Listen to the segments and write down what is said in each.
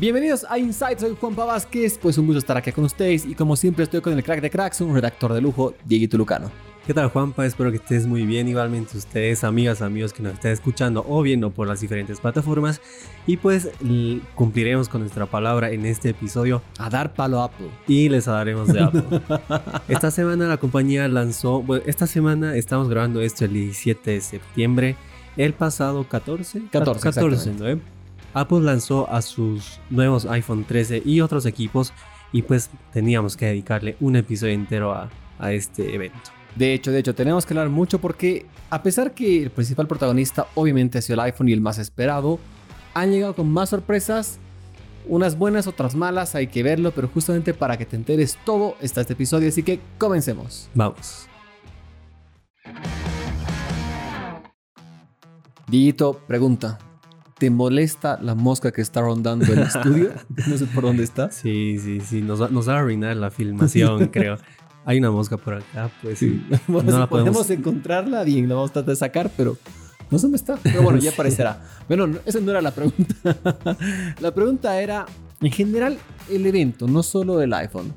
Bienvenidos a Insight, soy Juan Vázquez, pues un gusto estar aquí con ustedes y como siempre estoy con el crack de cracks, un redactor de lujo, Dieguito Lucano. ¿Qué tal Juanpa? Espero que estés muy bien, igualmente ustedes, amigas, amigos que nos estén escuchando o viendo por las diferentes plataformas. Y pues cumpliremos con nuestra palabra en este episodio. A dar palo a Apple. Y les daremos de Apple. esta semana la compañía lanzó, bueno, esta semana estamos grabando esto el 17 de septiembre. El pasado 14, 14, 14 ¿no? Apple lanzó a sus nuevos iPhone 13 y otros equipos y pues teníamos que dedicarle un episodio entero a, a este evento. De hecho, de hecho, tenemos que hablar mucho porque a pesar que el principal protagonista obviamente ha sido el iPhone y el más esperado, han llegado con más sorpresas, unas buenas, otras malas, hay que verlo, pero justamente para que te enteres todo está este episodio, así que comencemos. Vamos. Dito, pregunta. ¿Te molesta la mosca que está rondando el estudio? no sé por dónde está. Sí, sí, sí. Nos nos va a arruinar la filmación, creo. Hay una mosca por acá, pues sí. no la podemos... encontrarla, bien, la vamos a tratar de sacar, pero no sé dónde está. Pero bueno, ya aparecerá. bueno, esa no era la pregunta. la pregunta era, en general, el evento, no solo el iPhone.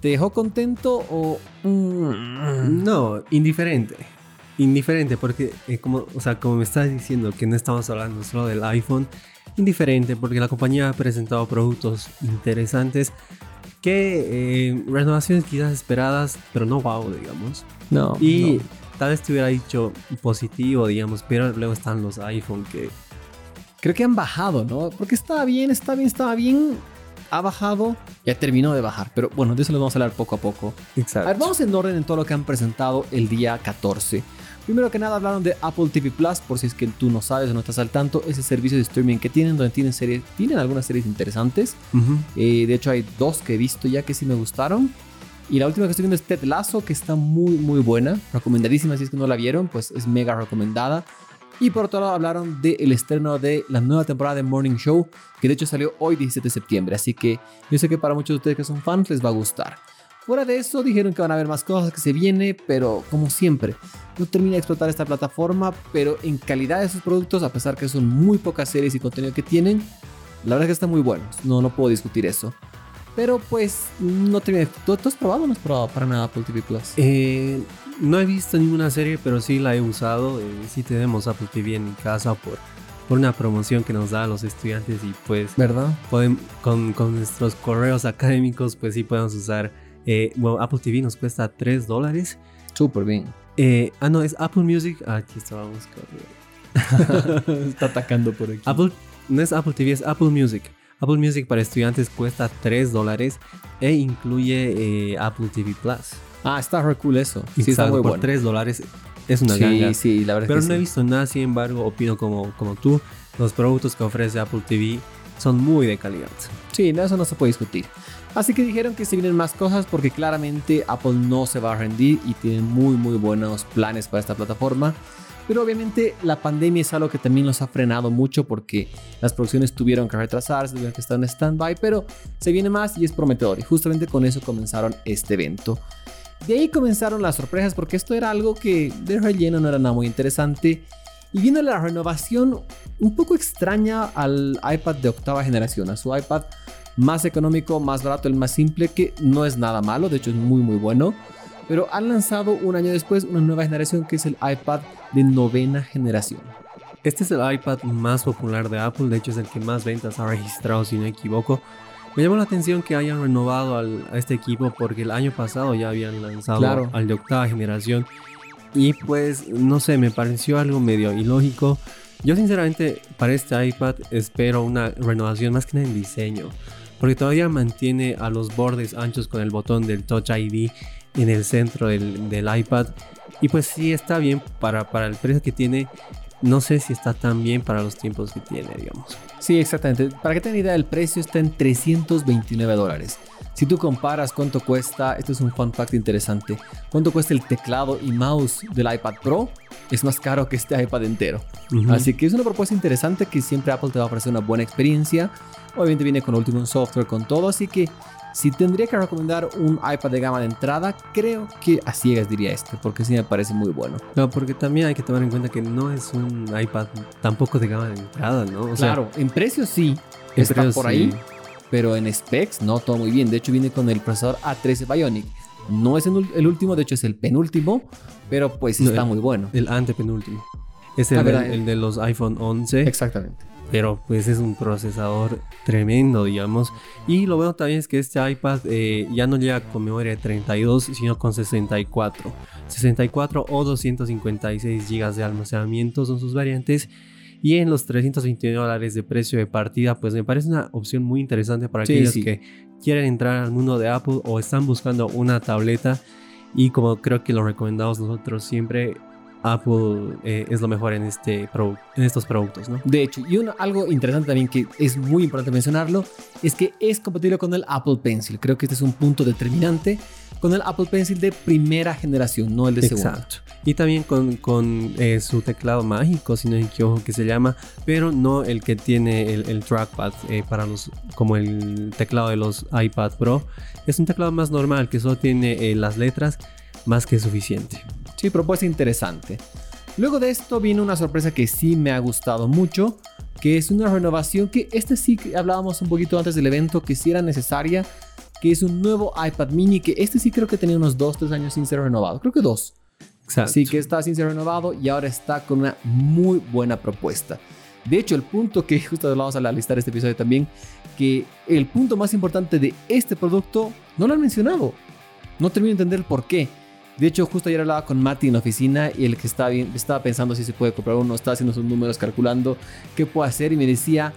¿Te dejó contento o...? No, indiferente. Indiferente, porque eh, como, o sea, como me estás diciendo que no estamos hablando solo del iPhone, indiferente porque la compañía ha presentado productos interesantes que eh, renovaciones quizás esperadas, pero no wow, digamos. No. Y tal vez te hubiera dicho positivo, digamos, pero luego están los iPhone que... Creo que han bajado, ¿no? Porque estaba bien, está bien, estaba bien. Ha bajado, ya terminó de bajar, pero bueno, de eso lo vamos a hablar poco a poco. Exacto. A ver, vamos en orden en todo lo que han presentado el día 14. Primero que nada hablaron de Apple TV Plus, por si es que tú no sabes o no estás al tanto, ese servicio de streaming que tienen, donde tienen series, tienen algunas series interesantes. Eh, de hecho hay dos que he visto ya que sí me gustaron. Y la última que estoy viendo es Ted Lasso, que está muy muy buena, recomendadísima si es que no la vieron, pues es mega recomendada. Y por otro lado hablaron del estreno de la nueva temporada de Morning Show, que de hecho salió hoy 17 de septiembre, así que yo sé que para muchos de ustedes que son fans les va a gustar. Fuera de eso, dijeron que van a haber más cosas que se viene, pero como siempre, no termina de explotar esta plataforma, pero en calidad de sus productos, a pesar que son muy pocas series y contenido que tienen, la verdad es que están muy buenos. No, no puedo discutir eso. Pero pues, no termina. ¿Tú, ¿Tú, has probado o no has probado para nada Apple TV Plus? Eh, no he visto ninguna serie, pero sí la he usado. Eh, sí tenemos Apple TV en mi casa por, por una promoción que nos da a los estudiantes y pues... ¿Verdad? Pueden, con, con nuestros correos académicos, pues sí podemos usar eh, bueno, Apple TV nos cuesta 3 dólares. Súper bien. Eh, ah, no, es Apple Music. Ah, aquí estábamos. Está atacando por aquí. Apple, no es Apple TV, es Apple Music. Apple Music para estudiantes cuesta 3 dólares e incluye eh, Apple TV Plus. Ah, está re cool eso. Sí, está muy por 3 dólares es una sí, Sí, la verdad Pero no he visto nada, sin embargo, opino como, como tú. Los productos que ofrece Apple TV son muy de calidad. Sí, eso no se puede discutir. Así que dijeron que se vienen más cosas porque claramente Apple no se va a rendir y tiene muy muy buenos planes para esta plataforma. Pero obviamente la pandemia es algo que también los ha frenado mucho porque las producciones tuvieron que retrasarse, tuvieron que estar en stand-by, pero se viene más y es prometedor. Y justamente con eso comenzaron este evento. De ahí comenzaron las sorpresas porque esto era algo que de relleno no era nada muy interesante. Y viene la renovación un poco extraña al iPad de octava generación, a su iPad más económico, más barato, el más simple, que no es nada malo, de hecho es muy muy bueno. Pero han lanzado un año después una nueva generación que es el iPad de novena generación. Este es el iPad más popular de Apple, de hecho es el que más ventas ha registrado si no me equivoco. Me llamó la atención que hayan renovado a este equipo porque el año pasado ya habían lanzado al de octava generación y pues no sé, me pareció algo medio ilógico. Yo sinceramente para este iPad espero una renovación más que nada en diseño porque todavía mantiene a los bordes anchos con el botón del Touch ID en el centro del, iPad. Y pues sí está bien para, para el precio que tiene. No sé si está tan bien para los tiempos que tiene, digamos. Sí, exactamente. Para que tengan idea, el precio está en 329 dólares. Si tú comparas cuánto cuesta, esto es un fun fact interesante, cuánto cuesta el teclado y mouse del iPad Pro, es más caro que este iPad entero. Así que es una propuesta interesante que siempre Apple te va a ofrecer una buena experiencia. Obviamente viene con último software, con todo, así que Si tendría que recomendar un iPad de gama de entrada, creo que a ciegas diría este, porque sí me parece muy bueno. No, porque también hay que tomar en cuenta que no es un iPad tampoco de gama de entrada, ¿no? claro, en precio sí, está por ahí, pero en specs no, todo muy bien. De hecho, viene con el procesador A13 Bionic. No es el último, de hecho es el penúltimo, pero pues está muy bueno. El antepenúltimo. Es el, ah, el, de los iPhone 11. Exactamente. Pero pues es un procesador tremendo, digamos. Y lo bueno también es que este iPad eh, ya no llega con memoria de 32, sino con 64. 64 o 256 GB de almacenamiento son sus variantes. Y en los 329 dólares de precio de partida, pues me parece una opción muy interesante para aquellos que quieren entrar al mundo de Apple o están buscando una tableta. Y como creo que lo recomendamos nosotros siempre, Apple eh, es lo mejor en, este en estos productos, ¿no? De hecho, y algo interesante también que es muy importante mencionarlo, es que es compatible con el Apple Pencil. Creo que este es un punto determinante con el Apple Pencil de primera generación, no el de segunda. Exacto. Y también con, con eh, su teclado mágico, si no me equivoco que se llama, pero no el que tiene el, trackpad eh, para los, como el teclado de los iPad Pro. Es un teclado más normal que solo tiene las letras más que suficiente. Sí, propuesta interesante. Luego de esto viene una sorpresa que sí me ha gustado mucho, que es una renovación que este sí que hablábamos un poquito antes del evento que sí era necesaria, que es un nuevo iPad mini que este sí creo que tenía unos 2, 3 años sin ser renovado, creo que 2. Así que está sin ser renovado y ahora está con una muy buena propuesta. De hecho, el punto que justo lo vamos a listar este episodio también, que el punto más importante de este producto no lo han mencionado. No termino de entender el por qué. De hecho, justo ayer hablaba con Mati en la oficina y el que estaba, bien, estaba pensando si se puede comprar uno, estaba haciendo sus números, calculando qué puede hacer y me decía,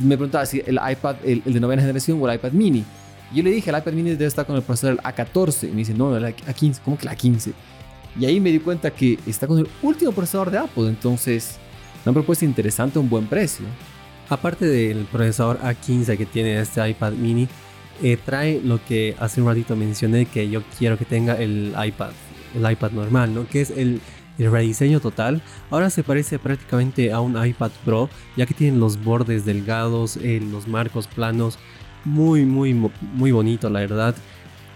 me preguntaba si el iPad, el, de novena generación o el iPad mini. Yo le dije, el iPad mini debe estar con el procesador A14. Y me dice, no, el A15, ¿cómo que la A15? Y ahí me di cuenta que está con el último procesador de Apple. Entonces, una propuesta interesante un buen precio. Aparte del procesador A15 que tiene este iPad mini, eh, trae lo que hace un ratito mencioné que yo quiero que tenga el iPad, el iPad normal, ¿no? Que es el, rediseño total. Ahora se parece prácticamente a un iPad Pro, ya que tienen los bordes delgados, eh, los marcos planos, muy, muy, muy bonito, la verdad.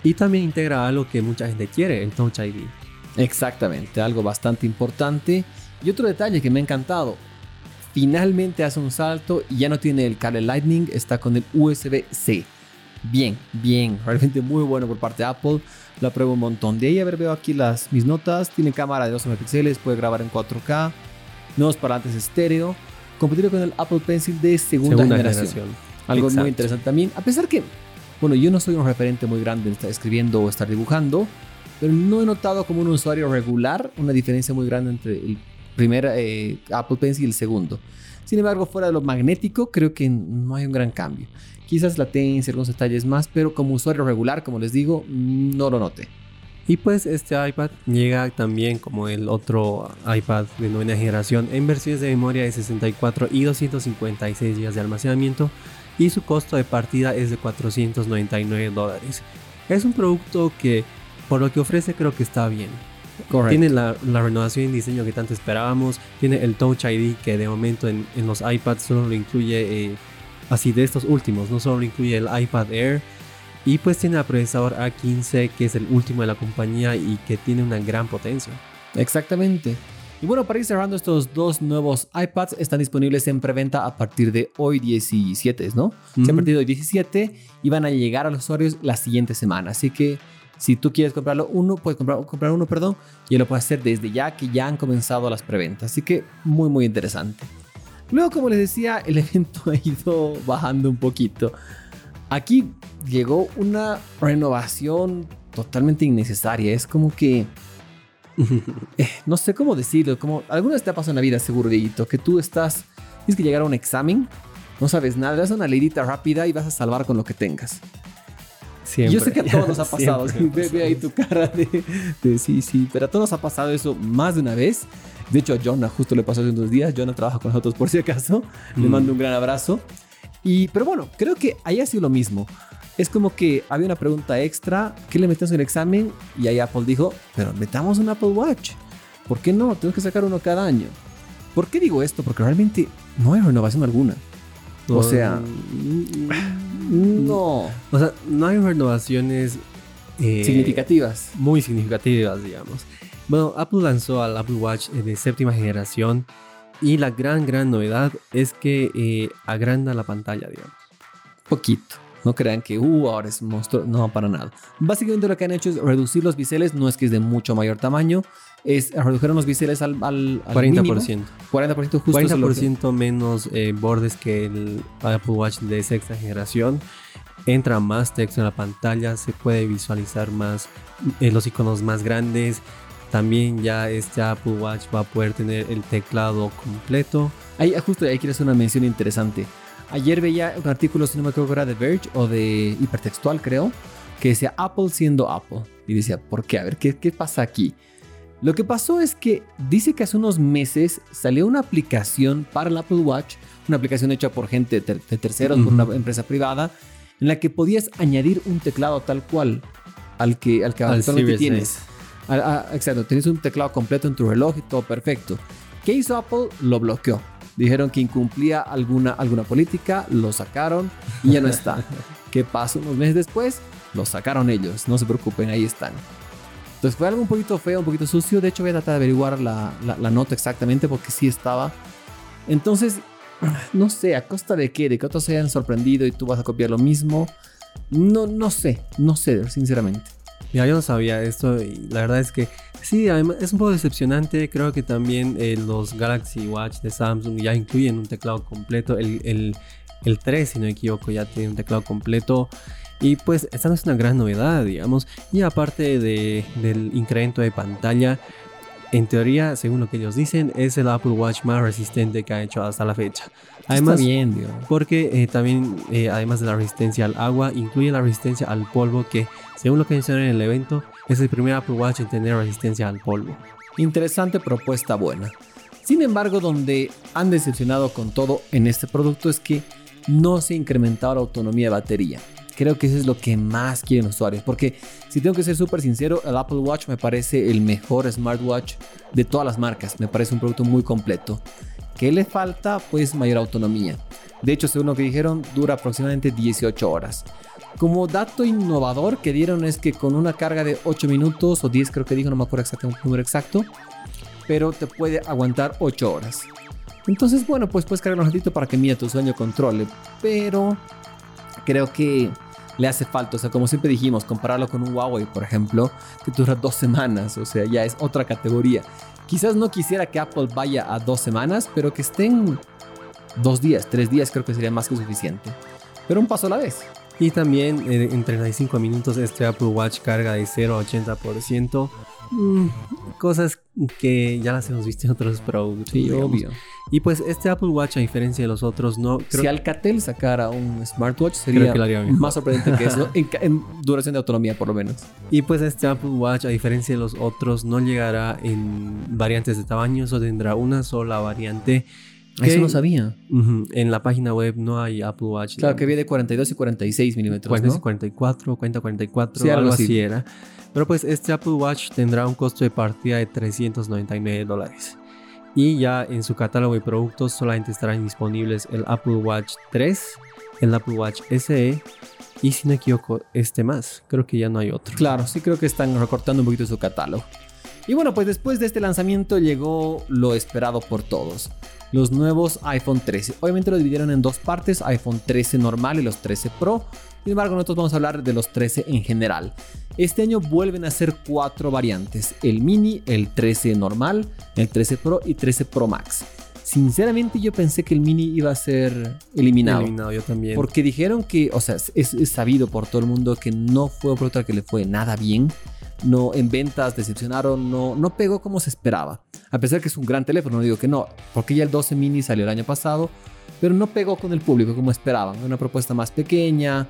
Y también integra algo que mucha gente quiere, el Touch ID. Exactamente, algo bastante importante. Y otro detalle que me ha encantado, finalmente hace un salto y ya no tiene el cable Lightning, está con el USB-C bien, bien, realmente muy bueno por parte de Apple. Lo apruebo un montón. De ahí, a ver, veo aquí las, mis notas. Tiene cámara de 12 megapíxeles, puede grabar en 4K, nuevos parlantes estéreo, competido con el Apple Pencil de segunda, generación. Algo muy interesante también. A pesar que, bueno, yo no soy un referente muy grande en estar escribiendo o estar dibujando, pero no he notado como un usuario regular una diferencia muy grande entre el primer eh, Apple Pencil y el segundo. Sin embargo, fuera de lo magnético, creo que no hay un gran cambio. Quizás latencia, algunos detalles más, pero como usuario regular, como les digo, no lo noté. Y pues este iPad llega también como el otro iPad de novena generación en versiones de memoria de 64 y 256 GB de almacenamiento y su costo de partida es de 499 dólares. Es un producto que por lo que ofrece creo que está bien. Tiene la, renovación en diseño que tanto esperábamos, tiene el Touch ID que de momento en, los iPads solo lo incluye eh, así de estos últimos, no solo incluye el iPad Air y pues tiene el procesador A15 que es el último de la compañía y que tiene una gran potencia. Exactamente. Y bueno, para ir cerrando, estos dos nuevos iPads están disponibles en preventa a partir de hoy 17, ¿no? Se han partido hoy 17 y van a llegar a los usuarios la siguiente semana. Así que si tú quieres comprarlo uno, puedes comprar, comprar uno, perdón, y lo puedes hacer desde ya que ya han comenzado las preventas. Así que muy, muy interesante. Luego, como les decía, el evento ha ido bajando un poquito. Aquí llegó una renovación totalmente innecesaria. Es como que... Eh, no sé cómo decirlo. Como alguna vez te ha pasado en la vida, seguro, que tú estás... Tienes que llegar a un examen, no sabes nada, das una leidita rápida y vas a salvar con lo que tengas. Siempre. Yo sé que a todos nos ha pasado. ve, ahí tu cara de, de, sí, sí, pero a todos nos ha pasado eso más de una vez. De hecho, a Jonah justo le pasó hace unos días. Jonah trabaja con nosotros por si acaso. Le mm. mando un gran abrazo. Y, pero bueno, creo que ahí ha sido lo mismo. Es como que había una pregunta extra. ¿Qué le metemos en el examen? Y ahí Apple dijo, pero metamos un Apple Watch. ¿Por qué no? Tenemos que sacar uno cada año. ¿Por qué digo esto? Porque realmente no hay renovación alguna. O sea, No. O sea, no hay renovaciones eh, significativas. Muy significativas, digamos. Bueno, Apple lanzó al Apple Watch eh, de séptima generación y la gran, gran novedad es que eh, agranda la pantalla, digamos. Poquito. No crean que, uh, ahora es monstruo. No, para nada. Básicamente lo que han hecho es reducir los biseles. No es que es de mucho mayor tamaño. Es, redujeron los biseles al, al, 40%. 40% justo. 40% menos eh, bordes que el Apple Watch de sexta generación. Entra más texto en la pantalla. Se puede visualizar más eh, los iconos más grandes. También ya este Apple Watch va a poder tener el teclado completo. Ahí, justo ahí quiero hacer una mención interesante. Ayer veía un artículo, si no me acuerdo, era de Verge o de Hipertextual, creo, que decía Apple siendo Apple. Y decía, ¿por qué? A ver, ¿qué, qué pasa aquí? Lo que pasó es que dice que hace unos meses salió una aplicación para el Apple Watch, una aplicación hecha por gente de terceros, por una empresa privada, en la que podías añadir un teclado tal cual al que, al que actualmente tienes. exacto, tienes un teclado completo en tu reloj y todo perfecto. ¿Qué hizo Apple? Lo bloqueó. Dijeron que incumplía alguna, alguna política, lo sacaron y ya no está. ¿Qué pasó unos meses después? Lo sacaron ellos, no se preocupen, ahí están. Entonces fue algo un poquito feo, un poquito sucio. De hecho, voy a tratar de averiguar la, la, nota exactamente porque sí estaba. Entonces, no sé, ¿a costa de qué? ¿De que otros se hayan sorprendido y tú vas a copiar lo mismo? No, no sé, no sé, sinceramente. Ya, yo no sabía esto y la verdad es que sí, además es un poco decepcionante. Creo que también eh, los Galaxy Watch de Samsung ya incluyen un teclado completo. El, el, el 3, si no me equivoco, ya tiene un teclado completo. Y pues esta no es una gran novedad, digamos. Y aparte de, del incremento de pantalla, en teoría, según lo que ellos dicen, es el Apple Watch más resistente que ha hecho hasta la fecha. Además, bien, porque eh, también, eh, además de la resistencia al agua, incluye la resistencia al polvo, que según lo que mencionaron en el evento, es el primer Apple Watch en tener resistencia al polvo. Interesante propuesta buena. Sin embargo, donde han decepcionado con todo en este producto es que no se ha incrementado la autonomía de batería. Creo que eso es lo que más quieren los usuarios. Porque si tengo que ser súper sincero, el Apple Watch me parece el mejor smartwatch de todas las marcas. Me parece un producto muy completo. ¿Qué le falta? Pues mayor autonomía. De hecho, según lo que dijeron, dura aproximadamente 18 horas. Como dato innovador que dieron es que con una carga de 8 minutos o 10 creo que dijo, no me acuerdo exactamente el número exacto, pero te puede aguantar 8 horas. Entonces, bueno, pues puedes cargar un ratito para que mía tu sueño controle, pero creo que le hace falta, o sea, como siempre dijimos, compararlo con un Huawei, por ejemplo, que dura dos semanas, o sea, ya es otra categoría. Quizás no quisiera que Apple vaya a dos semanas, pero que estén dos días, tres días creo que sería más que suficiente. Pero un paso a la vez. Y también eh, en 35 minutos este Apple Watch carga de 0 a 80%. Mm, cosas que ya las hemos visto en otros productos. Sí, obvio. Y pues este Apple Watch, a diferencia de los otros, no... si Alcatel sacara un smartwatch, sería más sorprendente que eso, en, duración de autonomía por lo menos. Y pues este Apple Watch, a diferencia de los otros, no llegará en variantes de tamaño, solo tendrá una sola variante. Eso no sabía. en la página web no hay Apple Watch. Claro, que viene de 42 y 46 milímetros. 42 y 44, cuenta 44, algo, así era. Pero pues este Apple Watch tendrá un costo de partida de 399 dólares. Y ya en su catálogo de productos solamente estarán disponibles el Apple Watch 3, el Apple Watch SE y si no equivoco, este más. Creo que ya no hay otro. Claro, sí creo que están recortando un poquito su catálogo. Y bueno, pues después de este lanzamiento llegó lo esperado por todos. Los nuevos iPhone 13. Obviamente lo dividieron en dos partes, iPhone 13 normal y los 13 Pro. Sin embargo, nosotros vamos a hablar de los 13 en general. Este año vuelven a ser cuatro variantes, el mini, el 13 normal, el 13 Pro y 13 Pro Max. Sinceramente yo pensé que el mini iba a ser eliminado. Eliminado yo también. Porque dijeron que, o sea, es, sabido por todo el mundo que no fue un producto al que le fue nada bien. No, en ventas decepcionaron, no, no pegó como se esperaba. A pesar que es un gran teléfono, no digo que no, porque ya el 12 mini salió el año pasado, pero no pegó con el público como esperaban. Una propuesta más pequeña.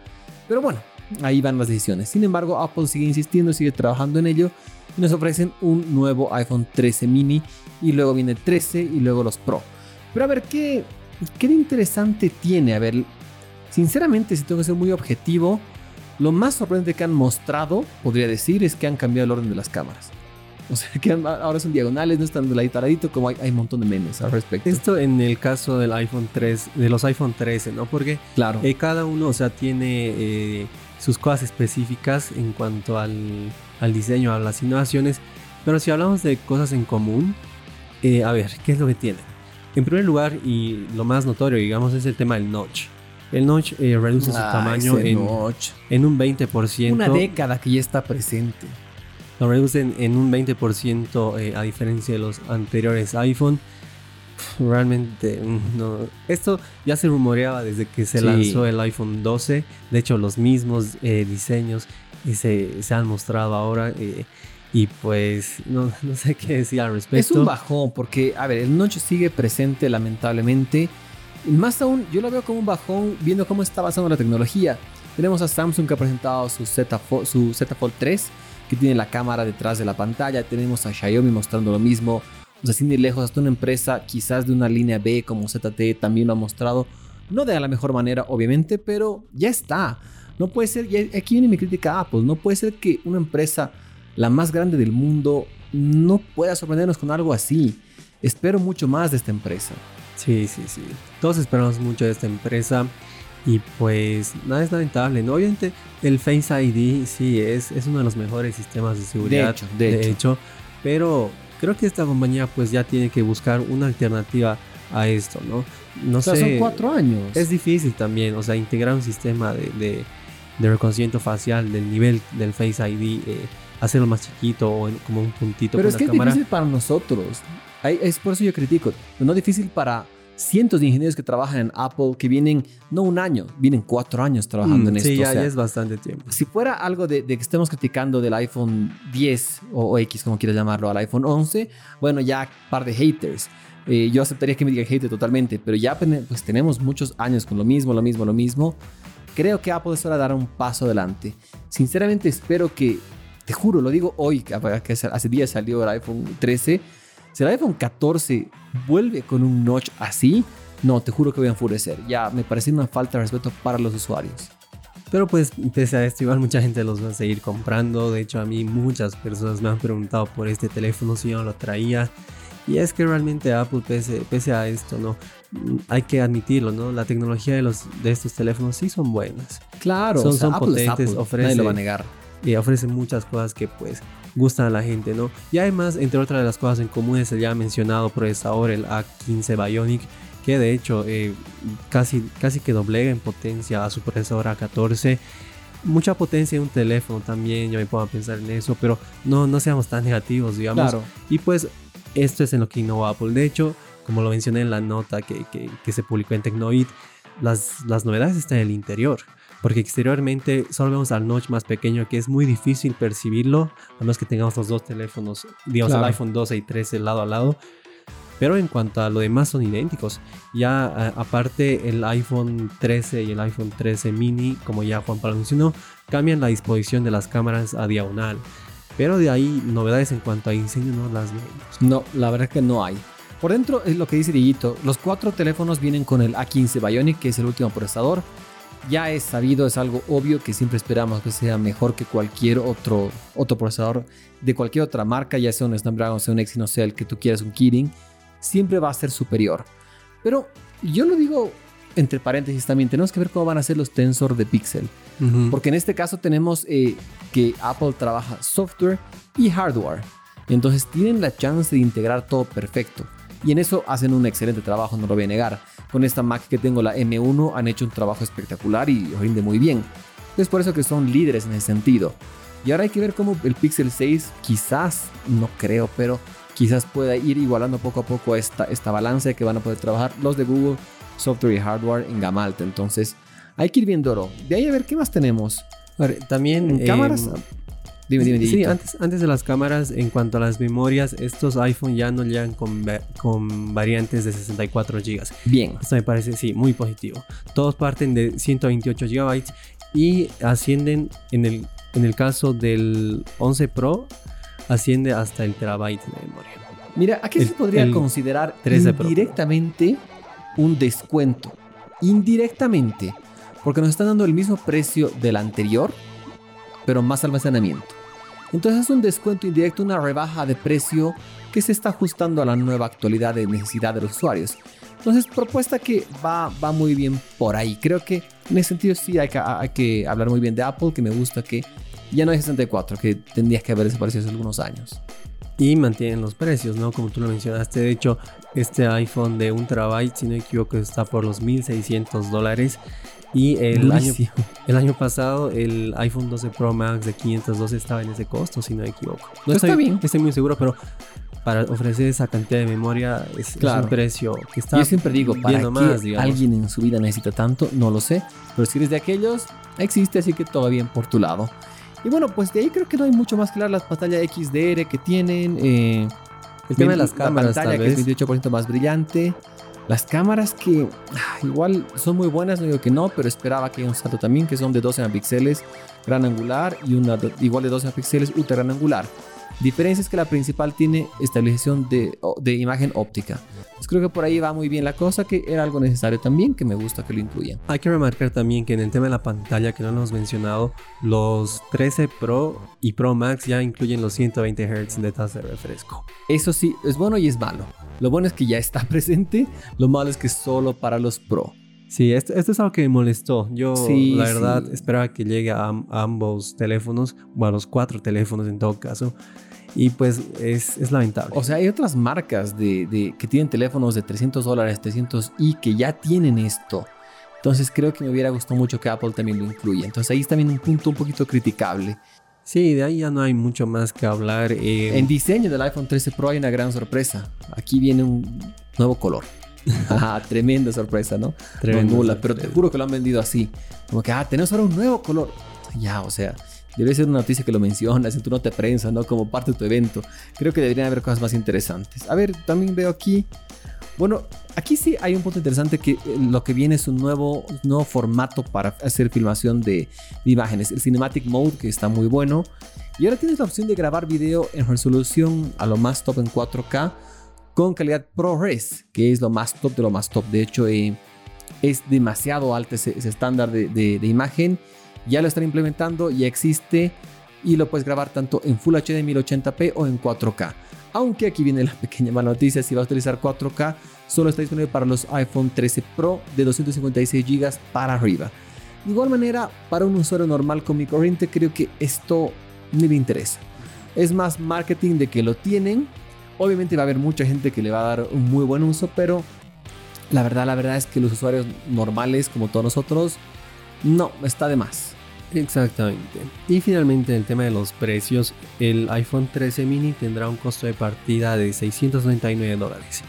Pero bueno, ahí van las decisiones. Sin embargo, Apple sigue insistiendo, sigue trabajando en ello y nos ofrecen un nuevo iPhone 13 mini y luego viene el 13 y luego los Pro. Pero a ver, ¿qué, qué interesante tiene? A ver, sinceramente, si tengo que ser muy objetivo, lo más sorprendente que han mostrado, podría decir, es que han cambiado el orden de las cámaras. O sea, que ahora son diagonales, no están de ladito a ladito, como hay, hay un montón de memes al respecto. Esto en el caso del iPhone 3, de los iPhone 13, ¿no? Porque claro. Eh, cada uno, o sea, tiene eh, sus cosas específicas en cuanto al, al, diseño, a las innovaciones. Pero si hablamos de cosas en común, eh, a ver, ¿qué es lo que tiene? En primer lugar, y lo más notorio, digamos, es el tema del notch. El notch reduce su ah, tamaño en, en, un 20%. Una década que ya está presente lo reducen en un 20% eh, a diferencia de los anteriores iPhone. Realmente mm, no. Esto ya se rumoreaba desde que se lanzó el iPhone 12. De hecho, los mismos eh, diseños se, se, han mostrado ahora. Eh, y pues no, no, sé qué decir al respecto. Es un bajón porque, a ver, el notch sigue presente lamentablemente. Más aún, yo lo veo como un bajón viendo cómo está avanzando la tecnología. Tenemos a Samsung que ha presentado su Z, su Z Fold 3 que tiene la cámara detrás de la pantalla. Tenemos a Xiaomi mostrando lo mismo. O sea, sin ir lejos, hasta una empresa quizás de una línea B como ZT también lo ha mostrado. No de la mejor manera, obviamente, pero ya está. No puede ser, y aquí viene mi crítica a Apple, no puede ser que una empresa, la más grande del mundo, no pueda sorprendernos con algo así. Espero mucho más de esta empresa. Sí, sí, sí. Todos esperamos mucho de esta empresa. Y pues nada es lamentable, ¿no? Obviamente el Face ID sí es, es uno de los mejores sistemas de seguridad. De hecho, de, hecho. Pero creo que esta compañía pues ya tiene que buscar una alternativa a esto, ¿no? No sé. Son cuatro años. Es difícil también, o sea, integrar un sistema de, de, reconocimiento facial del nivel del Face ID, eh, hacerlo más chiquito o como un puntito. Pero es que es difícil para nosotros. Es por eso yo critico. No es difícil para cientos de ingenieros que trabajan en Apple que vienen no un año, vienen cuatro años trabajando mm, en esto. Sí, ya, es bastante tiempo. Si fuera algo de, que estemos criticando del iPhone 10 o, X, como quieras llamarlo, al iPhone 11, bueno, ya par de haters. Eh, yo aceptaría que me diga hater totalmente, pero ya pues tenemos muchos años con lo mismo, lo mismo, lo mismo. Creo que Apple es hora de dar un paso adelante. Sinceramente espero que, te juro, lo digo hoy, que hace días salió el iPhone 13 si el iPhone 14 vuelve con un notch así, no, te juro que voy a enfurecer. Ya me parece una falta de respeto para los usuarios. Pero pues, pese a esto, igual mucha gente los va a seguir comprando. De hecho, a mí muchas personas me han preguntado por este teléfono si yo no lo traía. Y es que realmente Apple, pese, pese a esto, ¿no? Hay que admitirlo, ¿no? La tecnología de, los, de estos teléfonos sí son buenas. Claro, son, son potentes, ofrece, nadie lo va a negar. Y ofrecen muchas cosas que pues gustan a la gente, ¿no? Y además, entre otras de las cosas en común es el ya mencionado procesador, el A15 Bionic, que de hecho eh, casi, casi que doblega en potencia a su procesador A14. Mucha potencia en un teléfono también, yo me puedo pensar en eso, pero no, no seamos tan negativos, digamos. Claro. Y pues esto es en lo que innovó Apple. De hecho, como lo mencioné en la nota que, que, se publicó en Tecnoid, las, las novedades están en el interior porque exteriormente solo vemos al notch más pequeño que es muy difícil percibirlo, a menos que tengamos los dos teléfonos, digamos el iPhone 12 y 13 lado a lado. Pero en cuanto a lo demás son idénticos. Ya aparte el iPhone 13 y el iPhone 13 mini, como ya Juan Pablo mencionó, cambian la disposición de las cámaras a diagonal. Pero de ahí novedades en cuanto a diseño no las vemos. No, la verdad es que no hay. Por dentro es lo que dice Digito. Los cuatro teléfonos vienen con el A15 Bionic, que es el último procesador ya es sabido, es algo obvio que siempre esperamos que sea mejor que cualquier otro, otro procesador de cualquier otra marca, ya sea un Snapdragon, sea un Exynos, sea el que tú quieras, un Kirin, siempre va a ser superior. Pero yo lo digo entre paréntesis también, tenemos que ver cómo van a ser los Tensor de Pixel. Porque en este caso tenemos eh, que Apple trabaja software y hardware. Entonces tienen la chance de integrar todo perfecto. Y en eso hacen un excelente trabajo, no lo voy a negar. Con esta Mac que tengo, la M1, han hecho un trabajo espectacular y rinde muy bien. Es por eso que son líderes en ese sentido. Y ahora hay que ver cómo el Pixel 6 quizás, no creo, pero quizás pueda ir igualando poco a poco esta, esta balanza que van a poder trabajar los de Google, software y hardware en gama alta. Entonces hay que ir viendo. De ahí a ver qué más tenemos. también en cámaras. Em, Dime, dime, Sí, antes, antes de las cámaras, en cuanto a las memorias, estos iPhone ya no llegan con, con variantes de 64 GB. Bien. Esto me parece, sí, muy positivo. Todos parten de 128 GB y ascienden, en el, en el caso del 11 Pro, asciende hasta el terabyte de memoria. Mira, aquí se podría considerar indirectamente un descuento. Indirectamente. Porque nos están dando el mismo precio del anterior, pero más almacenamiento. Entonces es un descuento indirecto, una rebaja de precio que se está ajustando a la nueva actualidad de necesidad de los usuarios. Entonces, propuesta que va, va muy bien por ahí. Creo que en ese sentido sí hay que, hay que hablar muy bien de Apple, que me gusta que ya no hay 64, que tendrías que haber desaparecido hace algunos años. Y mantienen los precios, ¿no? Como tú lo mencionaste. De hecho, este iPhone de un terabyte, si no me equivoco, está por los 1600 dólares. Y el año, el año pasado el iPhone 12 Pro Max de 512 estaba en ese costo, si no me equivoco. No pues estoy, está bien. estoy muy seguro, pero para ofrecer esa cantidad de memoria es, un precio que está Yo siempre digo, para más, alguien en su vida necesita tanto, no lo sé. Pero si eres de aquellos, existe, así que todo bien por tu lado. Y bueno, pues de ahí creo que no hay mucho más que hablar. Las pantallas XDR que tienen. Eh, el tema de las cámaras. La pantalla que es 28% más brillante. Las cámaras que ah, igual son muy buenas, no digo que no, pero esperaba que haya un salto también, que son de 12 megapíxeles gran angular y una igual de 12 megapíxeles ultra gran angular. Diferencia es que la principal tiene estabilización de, de imagen óptica. Pues creo que por ahí va muy bien la cosa, que era algo necesario también, que me gusta que lo incluyan. Hay que remarcar también que en el tema de la pantalla, que no lo hemos mencionado, los 13 Pro y Pro Max ya incluyen los 120 Hz de tasa de refresco. Eso sí, es bueno y es malo. Lo bueno es que ya está presente, lo malo es que solo para los Pro. Sí, esto, es algo que me molestó. Yo, la verdad, esperaba que llegue a, ambos teléfonos, o a los cuatro teléfonos en todo caso. Y pues es, es lamentable. O sea, hay otras marcas de, de, que tienen teléfonos de 300 dólares, 300 y que ya tienen esto. Entonces creo que me hubiera gustado mucho que Apple también lo incluya. Entonces ahí está también un punto un poquito criticable. Sí, de ahí ya no hay mucho más que hablar. Eh. En diseño del iPhone 13 Pro hay una gran sorpresa. Aquí viene un nuevo color. Ajá, tremenda sorpresa, ¿no? Tremenda. pero te juro que lo han vendido así. Como que, ah, tenemos ahora un nuevo color. Ya, o sea, Debe ser una noticia que lo mencionas en tu nota de prensa, ¿no? Como parte de tu evento. Creo que deberían haber cosas más interesantes. A ver, también veo aquí. Bueno, aquí sí hay un punto interesante que eh, lo que viene es un nuevo, nuevo formato para hacer filmación de, imágenes. El Cinematic Mode, que está muy bueno. Y ahora tienes la opción de grabar video en resolución a lo más top en 4K con calidad ProRes, que es lo más top de lo más top. De hecho, eh, es demasiado alto ese, estándar de, de imagen ya lo están implementando, ya existe y lo puedes grabar tanto en Full HD 1080p o en 4K. Aunque aquí viene la pequeña mala noticia, si vas a utilizar 4K, solo está disponible para los iPhone 13 Pro de 256 GB para arriba. De igual manera, para un usuario normal con mi corriente, creo que esto ni le interesa. Es más marketing de que lo tienen. Obviamente va a haber mucha gente que le va a dar un muy buen uso, pero la verdad, la verdad es que los usuarios normales, como todos nosotros, no, está de más. Exactamente. Y finalmente el tema de los precios, el iPhone 13 mini tendrá un costo de partida de 699 dólares,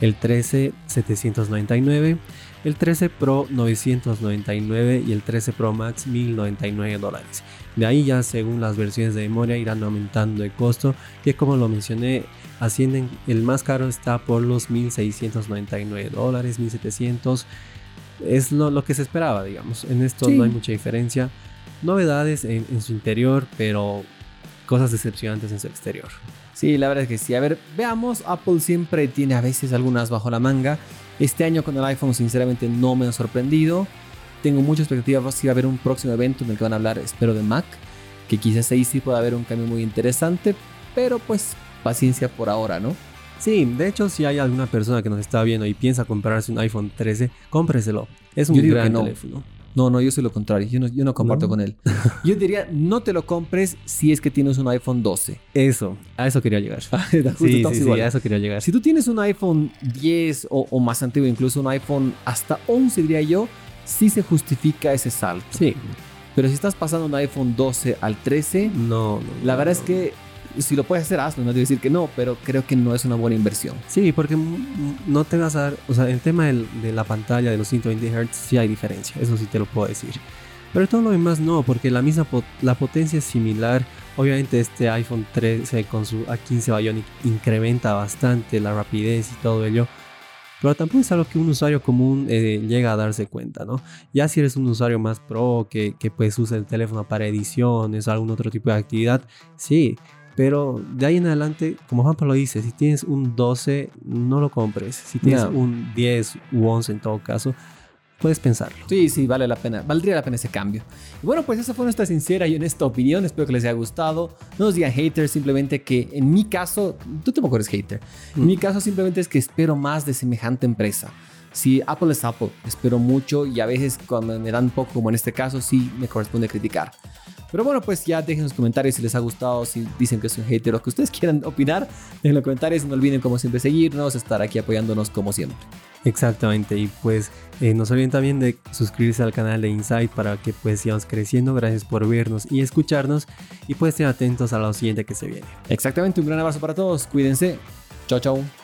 el 13 799, el 13 Pro 999 y el 13 Pro Max 1099 dólares. De ahí ya según las versiones de memoria irán aumentando de costo, que como lo mencioné, ascienden, el más caro está por los 1699 dólares, 1700 es lo, que se esperaba, digamos. En esto no hay mucha diferencia novedades en, su interior, pero cosas decepcionantes en su exterior. Sí, la verdad es que sí. A ver, veamos, Apple siempre tiene a veces algunas bajo la manga. Este año con el iPhone sinceramente no me ha sorprendido. Tengo muchas expectativas si va a haber un próximo evento en el que van a hablar, espero, de Mac. Que quizás ahí sí pueda haber un cambio muy interesante. Pero pues paciencia por ahora, ¿no? Sí, de hecho, si hay alguna persona que nos está viendo y piensa comprarse un iPhone 13, cómpreselo. Es un gran teléfono. No, no, yo soy lo contrario. Yo no, yo no comparto con él. Yo diría, no te lo compres si es que tienes un iPhone 12. Eso, a eso quería llegar. sí, sí, sí, a eso quería llegar. Si tú tienes un iPhone 10 o, más antiguo, incluso un iPhone hasta 11, diría yo, sí se justifica ese salto. Sí. Pero si estás pasando un iPhone 12 al 13, no, no la verdad es que si lo puedes hacer, hazlo. No te voy a decir que no, pero creo que no es una buena inversión. Sí, porque no te vas a dar. O sea, el tema de la pantalla de los 120 Hz sí hay diferencia. Eso sí te lo puedo decir. Pero todo lo demás no, porque la misma la potencia es similar. Obviamente este iPhone 13 con su A15 Bionic incrementa bastante la rapidez y todo ello. Pero tampoco es algo que un usuario común eh, llega a darse cuenta, ¿no? Ya si eres un usuario más pro, que, que pues usa el teléfono para ediciones algún otro tipo de actividad, sí, pero de ahí en adelante, como Juan Pablo dice, si tienes un 12, no lo compres. Si tienes un 10 u 11 en todo caso, puedes pensarlo. Sí, sí, vale la pena, valdría la pena ese cambio. Y bueno, pues esa fue nuestra sincera y honesta opinión, espero que les haya gustado. No nos digan haters, simplemente que en mi caso, tú tampoco eres hater, en mm. mi caso simplemente es que espero más de semejante empresa. Si Apple es Apple, espero mucho y a veces cuando me dan poco, como en este caso, sí me corresponde criticar. Pero bueno, pues ya dejen sus comentarios si les ha gustado, si dicen que es un hater o que ustedes quieran opinar. en los comentarios. No olviden, como siempre, seguirnos, estar aquí apoyándonos como siempre. Exactamente, y pues eh, no se olviden también de suscribirse al canal de Insight para que pues sigamos creciendo. Gracias por vernos y escucharnos y pues estén atentos a lo siguiente que se viene. Exactamente, un gran abrazo para todos, cuídense. Chao, chao.